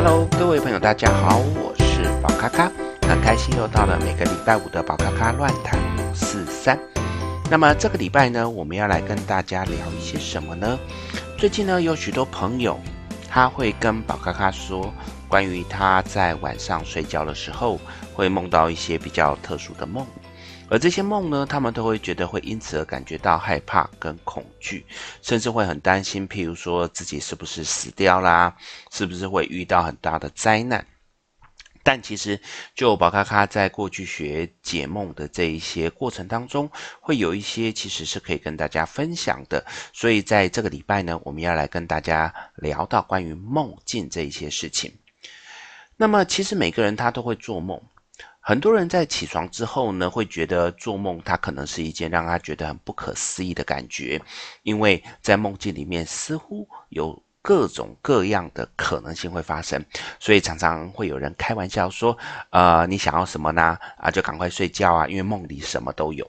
Hello，各位朋友，大家好，我是宝咖咖，很开心又到了每个礼拜五的宝咖咖乱谈五四三。那么这个礼拜呢，我们要来跟大家聊一些什么呢？最近呢，有许多朋友他会跟宝咖咖说，关于他在晚上睡觉的时候会梦到一些比较特殊的梦。而这些梦呢，他们都会觉得会因此而感觉到害怕跟恐惧，甚至会很担心，譬如说自己是不是死掉啦，是不是会遇到很大的灾难。但其实，就宝咖咖在过去学解梦的这一些过程当中，会有一些其实是可以跟大家分享的。所以在这个礼拜呢，我们要来跟大家聊到关于梦境这一些事情。那么，其实每个人他都会做梦。很多人在起床之后呢，会觉得做梦，他可能是一件让他觉得很不可思议的感觉，因为在梦境里面似乎有各种各样的可能性会发生，所以常常会有人开玩笑说：“呃，你想要什么呢？啊，就赶快睡觉啊，因为梦里什么都有。”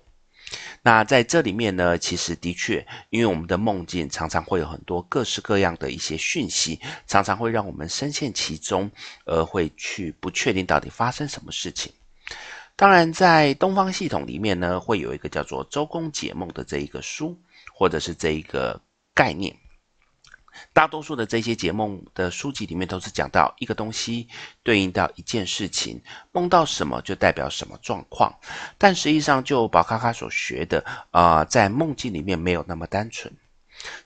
那在这里面呢，其实的确，因为我们的梦境常常会有很多各式各样的一些讯息，常常会让我们深陷其中，而会去不确定到底发生什么事情。当然，在东方系统里面呢，会有一个叫做《周公解梦》的这一个书，或者是这一个概念。大多数的这些解梦的书籍里面，都是讲到一个东西对应到一件事情，梦到什么就代表什么状况。但实际上，就宝咖咖所学的啊、呃，在梦境里面没有那么单纯。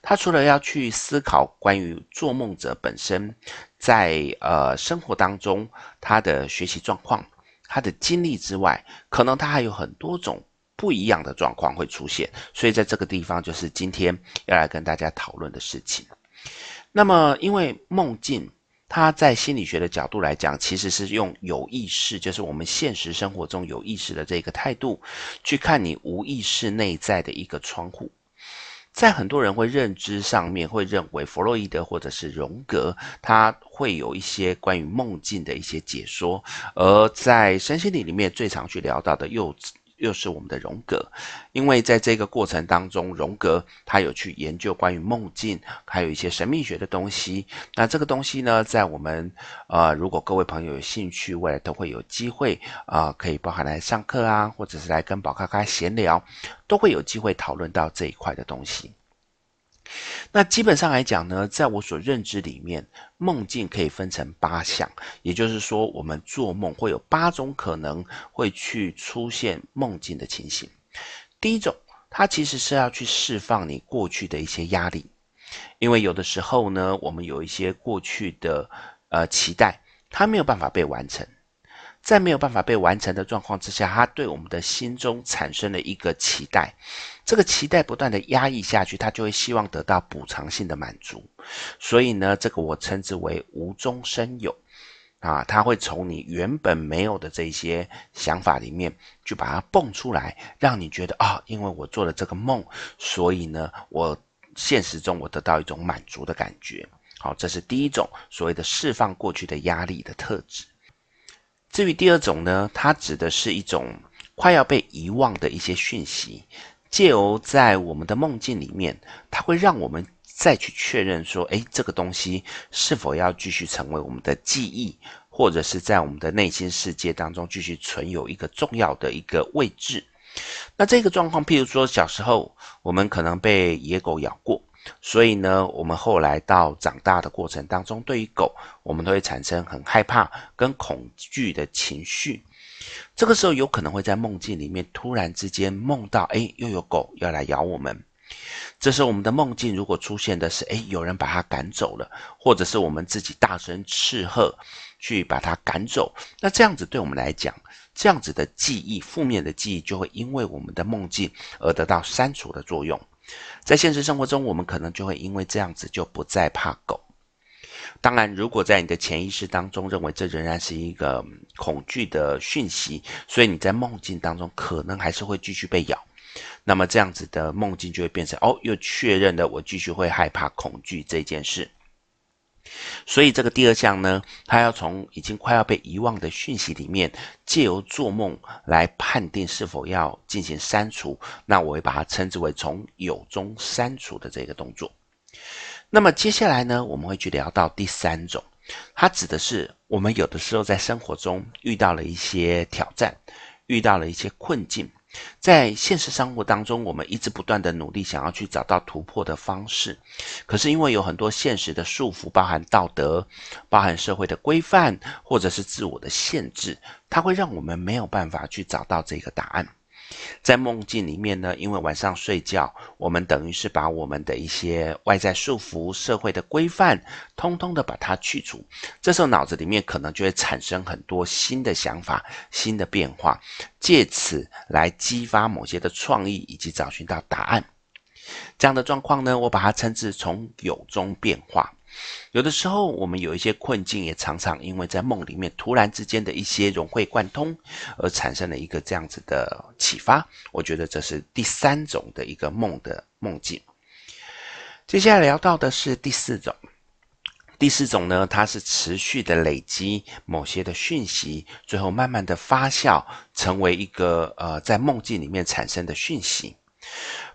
他除了要去思考关于做梦者本身在呃生活当中他的学习状况。他的经历之外，可能他还有很多种不一样的状况会出现，所以在这个地方就是今天要来跟大家讨论的事情。那么，因为梦境，它在心理学的角度来讲，其实是用有意识，就是我们现实生活中有意识的这个态度，去看你无意识内在的一个窗户。在很多人会认知上面，会认为弗洛伊德或者是荣格，他会有一些关于梦境的一些解说，而在身心灵里面最常去聊到的又。又是我们的荣格，因为在这个过程当中，荣格他有去研究关于梦境，还有一些神秘学的东西。那这个东西呢，在我们呃，如果各位朋友有兴趣，未来都会有机会啊、可以包含来上课啊，或者是来跟宝咖咖闲聊，都会有机会讨论到这一块的东西。那基本上来讲呢，在我所认知里面，梦境可以分成八项，也就是说，我们做梦会有八种可能会去出现梦境的情形。第一种，它其实是要去释放你过去的一些压力，因为有的时候呢，我们有一些过去的呃期待，它没有办法被完成。在没有办法被完成的状况之下，他对我们的心中产生了一个期待，这个期待不断的压抑下去，他就会希望得到补偿性的满足。所以呢，这个我称之为无中生有，啊，他会从你原本没有的这些想法里面，去把它蹦出来，让你觉得啊，因为我做了这个梦，所以呢，我现实中我得到一种满足的感觉。好，这是第一种所谓的释放过去的压力的特质。至于第二种呢，它指的是一种快要被遗忘的一些讯息，借由在我们的梦境里面，它会让我们再去确认说，诶，这个东西是否要继续成为我们的记忆，或者是在我们的内心世界当中继续存有一个重要的一个位置。那这个状况，譬如说小时候我们可能被野狗咬过。所以呢，我们后来到长大的过程当中，对于狗，我们都会产生很害怕跟恐惧的情绪。这个时候有可能会在梦境里面突然之间梦到，哎，又有狗要来咬我们。这时候我们的梦境如果出现的是，哎，有人把它赶走了，或者是我们自己大声斥喝去把它赶走，那这样子对我们来讲，这样子的记忆，负面的记忆就会因为我们的梦境而得到删除的作用。在现实生活中，我们可能就会因为这样子就不再怕狗。当然，如果在你的潜意识当中认为这仍然是一个恐惧的讯息，所以你在梦境当中可能还是会继续被咬。那么这样子的梦境就会变成哦，又确认了我继续会害怕恐惧这件事。所以这个第二项呢，它要从已经快要被遗忘的讯息里面，借由做梦来判定是否要进行删除。那我会把它称之为从有中删除的这个动作。那么接下来呢，我们会去聊到第三种，它指的是我们有的时候在生活中遇到了一些挑战，遇到了一些困境。在现实生活当中，我们一直不断的努力，想要去找到突破的方式。可是因为有很多现实的束缚，包含道德、包含社会的规范，或者是自我的限制，它会让我们没有办法去找到这个答案。在梦境里面呢，因为晚上睡觉，我们等于是把我们的一些外在束缚、社会的规范，通通的把它去除。这时候脑子里面可能就会产生很多新的想法、新的变化，借此来激发某些的创意以及找寻到答案。这样的状况呢，我把它称之从有中变化。有的时候，我们有一些困境，也常常因为在梦里面突然之间的一些融会贯通，而产生了一个这样子的启发。我觉得这是第三种的一个梦的梦境。接下来聊到的是第四种，第四种呢，它是持续的累积某些的讯息，最后慢慢的发酵，成为一个呃在梦境里面产生的讯息。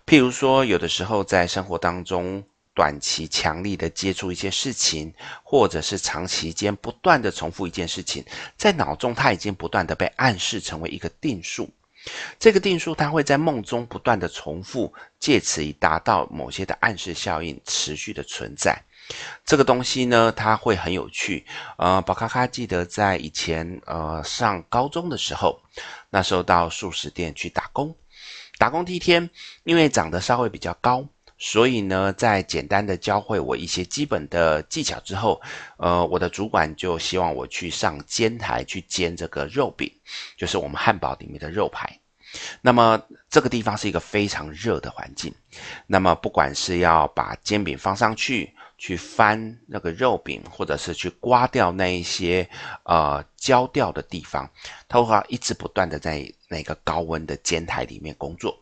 譬如说，有的时候在生活当中。短期强力的接触一些事情，或者是长期间不断的重复一件事情，在脑中它已经不断的被暗示成为一个定数。这个定数它会在梦中不断的重复，借此以达到某些的暗示效应，持续的存在。这个东西呢，它会很有趣。呃，宝咖咖记得在以前呃上高中的时候，那时候到素食店去打工，打工第一天，因为长得稍微比较高。所以呢，在简单的教会我一些基本的技巧之后，呃，我的主管就希望我去上煎台去煎这个肉饼，就是我们汉堡里面的肉排。那么这个地方是一个非常热的环境，那么不管是要把煎饼放上去，去翻那个肉饼，或者是去刮掉那一些呃焦掉的地方，他会一直不断的在那个高温的煎台里面工作。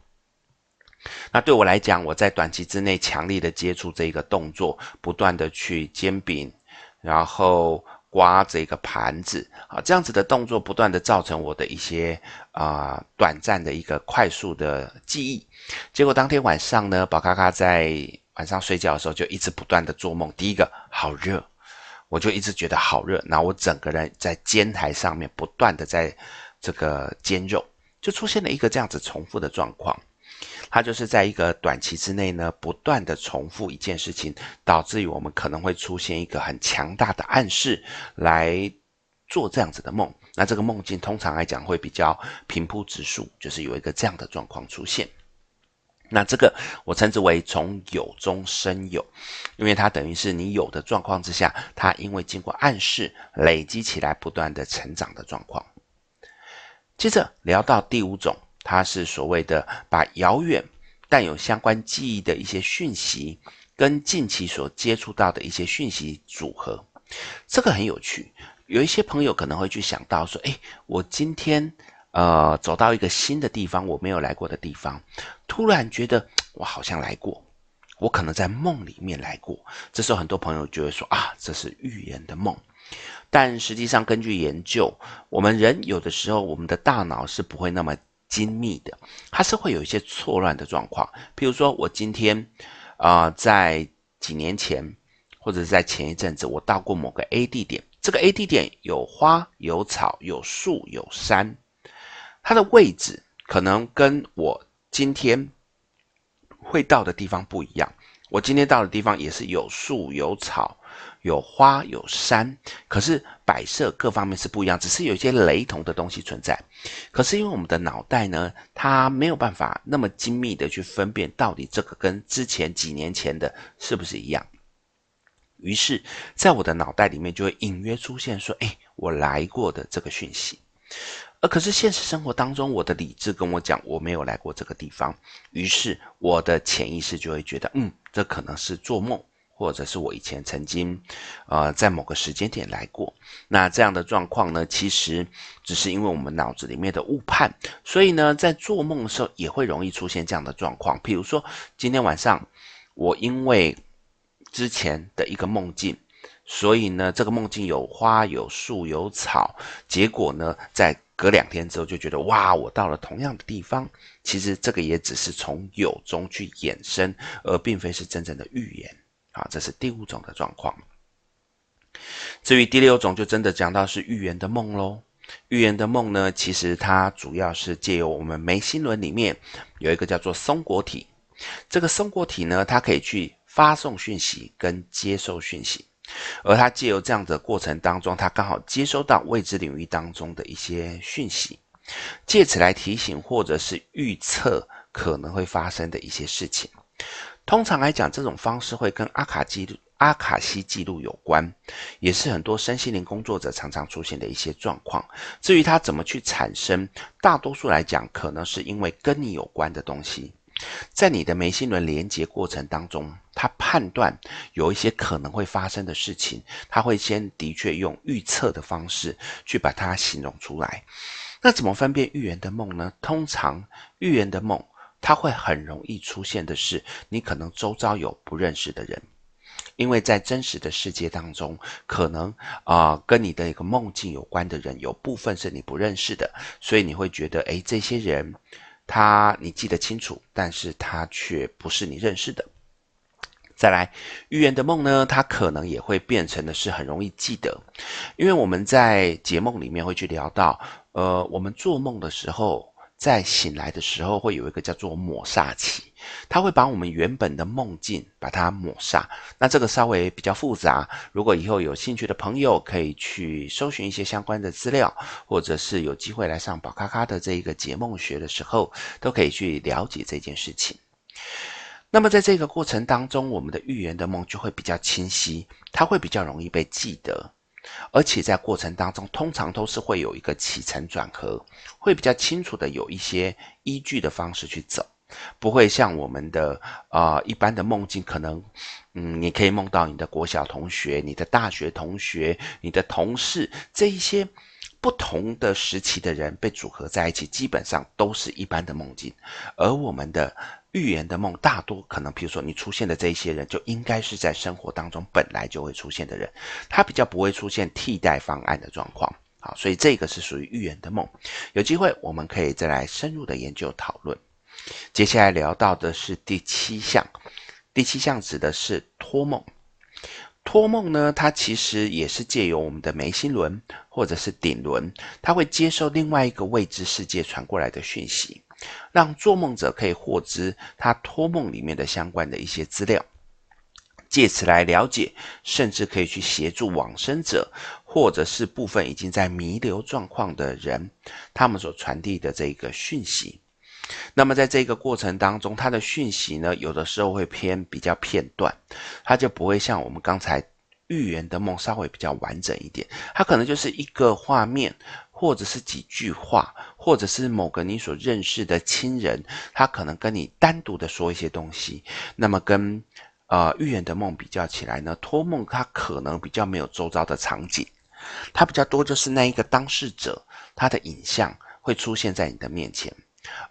那对我来讲，我在短期之内强力的接触这个动作，不断的去煎饼，然后刮这个盘子，啊，这样子的动作不断的造成我的一些啊、短暂的一个快速的记忆。结果当天晚上呢，宝咖咖在晚上睡觉的时候就一直不断的做梦。第一个好热，我就一直觉得好热，然后我整个人在煎台上面不断的在这个煎肉，就出现了一个这样子重复的状况。它就是在一个短期之内呢，不断的重复一件事情，导致于我们可能会出现一个很强大的暗示来做这样子的梦。那这个梦境通常来讲会比较平铺直述，就是有一个这样的状况出现。那这个我称之为从有中生有，因为它等于是你有的状况之下，它因为经过暗示累积起来，不断的成长的状况。接着聊到第五种。它是所谓的把遥远但有相关记忆的一些讯息，跟近期所接触到的一些讯息组合，这个很有趣。有一些朋友可能会去想到说：“诶，我今天呃走到一个新的地方，我没有来过的地方，突然觉得我好像来过，我可能在梦里面来过。”这时候很多朋友就会说：“啊，这是预言的梦。”但实际上，根据研究，我们人有的时候，我们的大脑是不会那么。精密的，它是会有一些错乱的状况。譬如说，我今天，啊、在几年前，或者是在前一阵子，我到过某个 A 地点。这个 A 地点有花、有草、有树、有山，它的位置可能跟我今天会到的地方不一样。我今天到的地方也是有树、有草。有花有山，可是摆设各方面是不一样，只是有一些雷同的东西存在。可是因为我们的脑袋呢，它没有办法那么精密的去分辨到底这个跟之前几年前的是不是一样。于是，在我的脑袋里面就会隐约出现说：“哎，我来过的这个讯息。”而可是现实生活当中，我的理智跟我讲我没有来过这个地方。于是我的潜意识就会觉得：“嗯，这可能是做梦。”或者是我以前曾经，呃，在某个时间点来过，那这样的状况呢，其实只是因为我们脑子里面的误判，所以呢，在做梦的时候也会容易出现这样的状况。譬如说，今天晚上我因为之前的一个梦境，所以呢，这个梦境有花、有树、有草，结果呢，在隔两天之后就觉得哇，我到了同样的地方。其实这个也只是从有中去衍生，而并非是真正的预言。啊，这是第五种的状况。至于第六种，就真的讲到是预言的梦喽。预言的梦呢，其实它主要是借由我们眉心轮里面有一个叫做松果体，这个松果体呢，它可以去发送讯息跟接收讯息，而它借由这样的过程当中，它刚好接收到未知领域当中的一些讯息，借此来提醒或者是预测可能会发生的一些事情。通常来讲，这种方式会跟阿卡记录。阿卡西记录有关，也是很多身心灵工作者常常出现的一些状况。至于它怎么去产生，大多数来讲，可能是因为跟你有关的东西，在你的眉心轮连接过程当中，他判断有一些可能会发生的事情，他会先的确用预测的方式去把它形容出来。那怎么分辨预言的梦呢？通常预言的梦，它会很容易出现的是，你可能周遭有不认识的人。因为在真实的世界当中，可能啊、跟你的一个梦境有关的人，有部分是你不认识的，所以你会觉得，诶，这些人他你记得清楚，但是他却不是你认识的。再来，预言的梦呢，它可能也会变成的是很容易记得，因为我们在解梦里面会去聊到，呃，我们做梦的时候。在醒来的时候，会有一个叫做抹煞期，它会把我们原本的梦境把它抹煞。那这个稍微比较复杂，如果以后有兴趣的朋友，可以去搜寻一些相关的资料，或者是有机会来上宝咖咖的这一个解梦学的时候，都可以去了解这件事情。那么在这个过程当中，我们的预言的梦就会比较清晰，它会比较容易被记得。而且在过程当中，通常都是会有一个起承转合，会比较清楚的有一些依据的方式去走，不会像我们的啊、一般的梦境，可能嗯，你可以梦到你的国小同学、你的大学同学、你的同事这一些不同的时期的人被组合在一起，基本上都是一般的梦境，而我们的。预言的梦大多可能，比如说你出现的这一些人，就应该是在生活当中本来就会出现的人，他比较不会出现替代方案的状况。好，所以这个是属于预言的梦。有机会我们可以再来深入的研究讨论。接下来聊到的是第七项，第七项指的是托梦。托梦呢，它其实也是借由我们的眉心轮或者是顶轮，它会接受另外一个未知世界传过来的讯息。让做梦者可以获知他托梦里面的相关的一些资料，借此来了解，甚至可以去协助往生者，或者是部分已经在弥留状况的人，他们所传递的这个讯息。那么在这个过程当中，他的讯息呢，有的时候会偏比较片段，他就不会像我们刚才预言的梦稍微比较完整一点，他可能就是一个画面。或者是几句话，或者是某个你所认识的亲人，他可能跟你单独的说一些东西。那么跟呃预言的梦比较起来呢，托梦它可能比较没有周遭的场景，它比较多就是那一个当事者他的影像会出现在你的面前，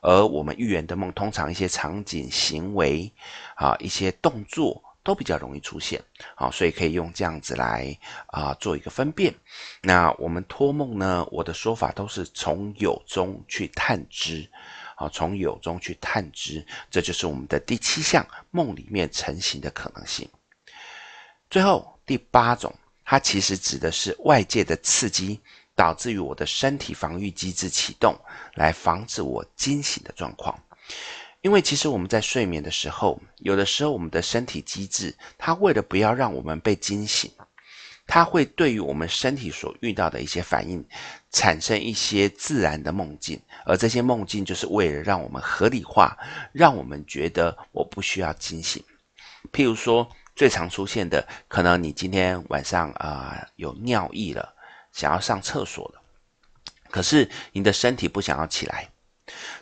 而我们预言的梦通常一些场景、行为啊一些动作。都比较容易出现，好，所以可以用这样子来啊、做一个分辨。那我们托梦呢，我的说法都是从有中去探知，好，从有中去探知，这就是我们的第七项梦里面成型的可能性。最后第八种，它其实指的是外界的刺激导致于我的身体防御机制启动，来防止我惊醒的状况。因为其实我们在睡眠的时候，有的时候我们的身体机制，它为了不要让我们被惊醒，它会对于我们身体所遇到的一些反应，产生一些自然的梦境，而这些梦境就是为了让我们合理化，让我们觉得我不需要惊醒。譬如说，最常出现的，可能你今天晚上啊、有尿意了，想要上厕所了，可是你的身体不想要起来。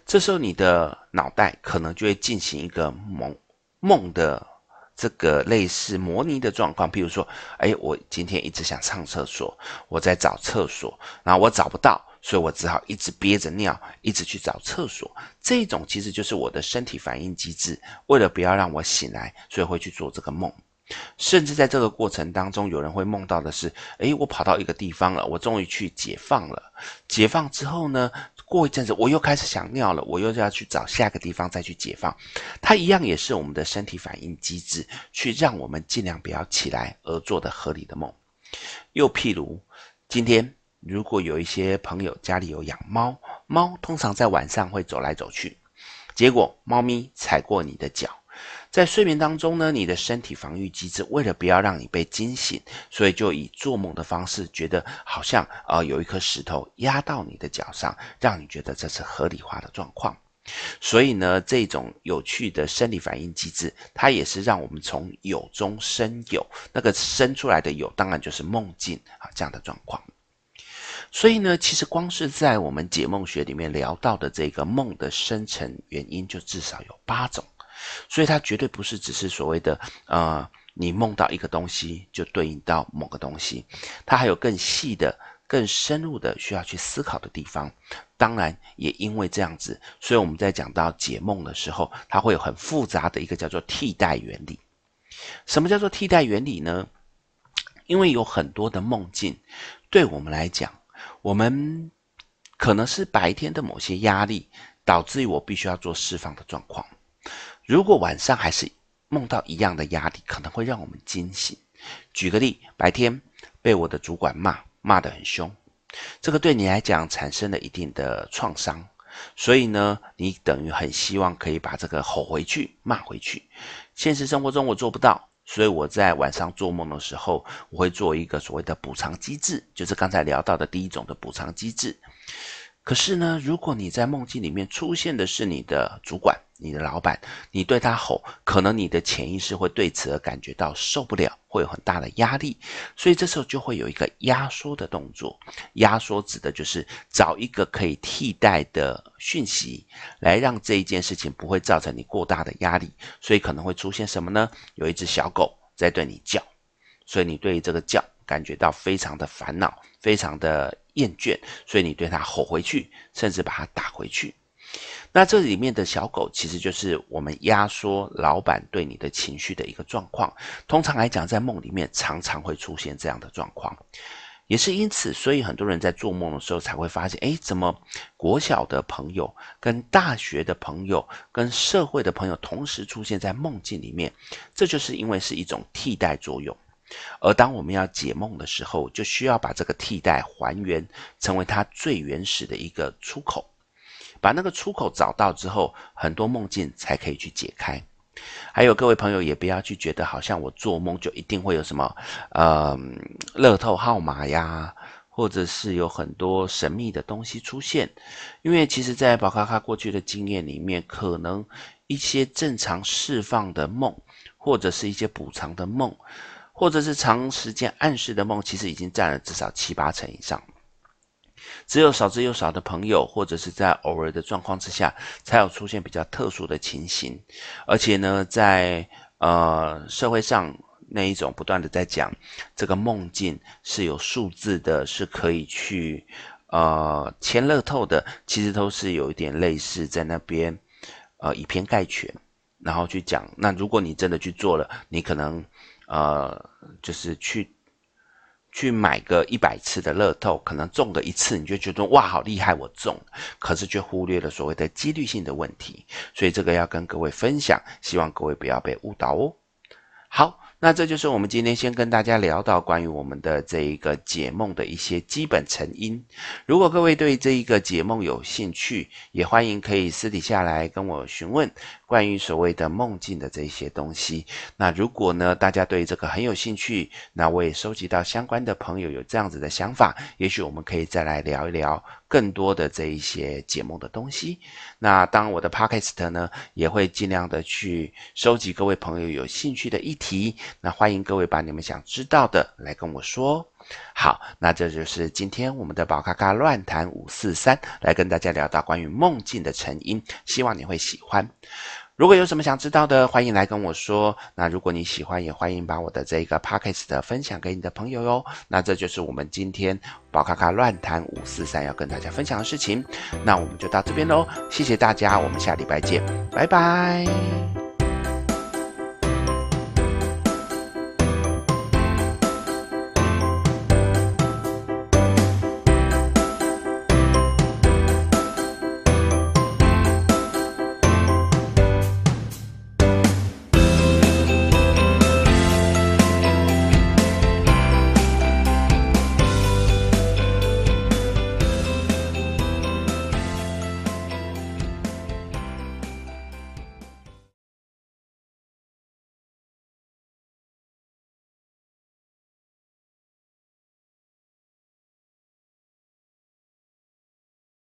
这时候，你的脑袋可能就会进行一个梦梦的这个类似模拟的状况，譬如说，哎，我今天一直想上厕所，我在找厕所，然后我找不到，所以我只好一直憋着尿，一直去找厕所。这种其实就是我的身体反应机制，为了不要让我醒来，所以会去做这个梦。甚至在这个过程当中，有人会梦到的是，哎，我跑到一个地方了，我终于去解放了。解放之后呢，过一阵子，我又开始想尿了，我又要去找下个地方再去解放。它一样也是我们的身体反应机制，去让我们尽量不要起来而做的合理的梦。又譬如，今天如果有一些朋友家里有养猫，猫通常在晚上会走来走去，结果猫咪踩过你的脚。在睡眠当中呢，你的身体防御机制为了不要让你被惊醒，所以就以做梦的方式，觉得好像呃有一颗石头压到你的脚上，让你觉得这是合理化的状况。所以呢，这种有趣的生理反应机制，它也是让我们从有中生有，那个生出来的有，当然就是梦境啊这样的状况。所以呢，其实光是在我们解梦学里面聊到的这个梦的生成原因，就至少有八种。所以它绝对不是只是所谓的，呃，你梦到一个东西就对应到某个东西，它还有更细的、更深入的需要去思考的地方。当然，也因为这样子，所以我们在讲到解梦的时候，它会有很复杂的一个叫做替代原理。什么叫做替代原理呢？因为有很多的梦境，对我们来讲，我们可能是白天的某些压力，导致于我必须要做释放的状况。如果晚上还是梦到一样的压力，可能会让我们惊醒。举个例，白天被我的主管骂，骂得很凶，这个对你来讲产生了一定的创伤，所以呢，你等于很希望可以把这个吼回去，骂回去。现实生活中我做不到，所以我在晚上做梦的时候，我会做一个所谓的补偿机制，就是刚才聊到的第一种的补偿机制。可是呢，如果你在梦境里面出现的是你的主管、你的老板，你对他吼，可能你的潜意识会对此而感觉到受不了，会有很大的压力，所以这时候就会有一个压缩的动作。压缩指的就是找一个可以替代的讯息，来让这一件事情不会造成你过大的压力。所以可能会出现什么呢？有一只小狗在对你叫，所以你对这个叫感觉到非常的烦恼，非常的。厌倦，所以你对他吼回去，甚至把它打回去。那这里面的小狗，其实就是我们压缩老板对你的情绪的一个状况。通常来讲，在梦里面常常会出现这样的状况，也是因此，所以很多人在做梦的时候才会发现，诶，怎么国小的朋友、跟大学的朋友、跟社会的朋友同时出现在梦境里面？这就是因为是一种替代作用。而当我们要解梦的时候，就需要把这个替代还原，成为它最原始的一个出口。把那个出口找到之后，很多梦境才可以去解开。还有各位朋友，也不要去觉得好像我做梦就一定会有什么，呃，乐透号码呀，或者是有很多神秘的东西出现。因为其实，在宝咖咖过去的经验里面，可能一些正常释放的梦，或者是一些补偿的梦。或者是长时间暗示的梦，其实已经占了至少七八成以上。只有少之又少的朋友，或者是在偶尔的状况之下，才有出现比较特殊的情形。而且呢，在呃社会上那一种不断的在讲这个梦境是有数字的，是可以去呃签乐透的，其实都是有一点类似在那边呃以偏概全，然后去讲。那如果你真的去做了，你可能。呃，就是去去买个一百次的乐透，可能中个一次，你就觉得哇，好厉害，我中，可是却忽略了所谓的几率性的问题，所以这个要跟各位分享，希望各位不要被误导哦。好。那这就是我们今天先跟大家聊到关于我们的这一个解梦的一些基本成因。如果各位对这一个解梦有兴趣，也欢迎可以私底下来跟我询问关于所谓的梦境的这一些东西。那如果呢，大家对这个很有兴趣，那我也收集到相关的朋友有这样子的想法，也许我们可以再来聊一聊。更多的这一些解梦的东西，那当我的 podcast 呢，也会尽量的去收集各位朋友有兴趣的议题，那欢迎各位把你们想知道的来跟我说。好，那这就是今天我们的宝咖咖乱谈五四三，来跟大家聊到关于梦境的成因，希望你会喜欢。如果有什么想知道的，欢迎来跟我说。那如果你喜欢，也欢迎把我的这个 podcast 分享给你的朋友哟。那这就是我们今天宝咖咖乱谈五四三要跟大家分享的事情。那我们就到这边喽，谢谢大家，我们下礼拜见，拜拜。